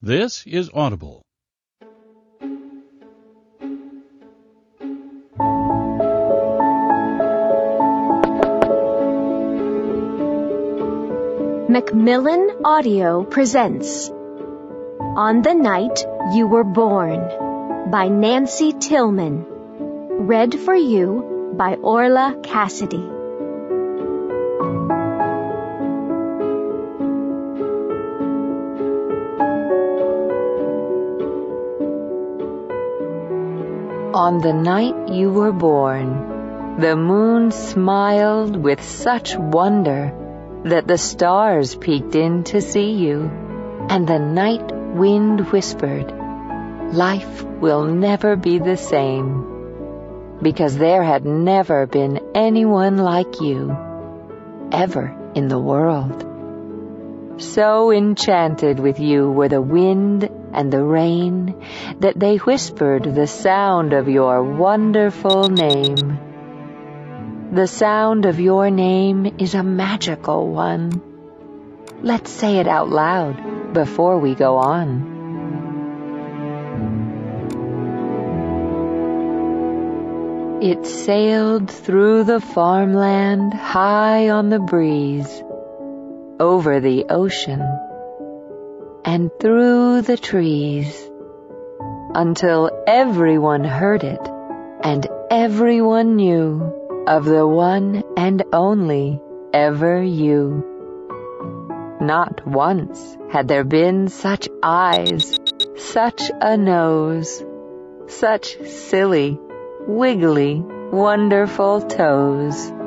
This is Audible. Macmillan Audio presents On the Night You Were Born by Nancy Tillman. Read for you by Orla Cassidy. On the night you were born, the moon smiled with such wonder that the stars peeked in to see you, and the night wind whispered, Life will never be the same, because there had never been anyone like you, ever in the world. So enchanted with you were the wind and the rain that they whispered the sound of your wonderful name. The sound of your name is a magical one. Let's say it out loud before we go on. It sailed through the farmland high on the breeze, over the ocean, and through the trees, until everyone heard it and everyone knew of the one and only ever you. Not once had there been such eyes, such a nose, such silly, wiggly, wonderful toes.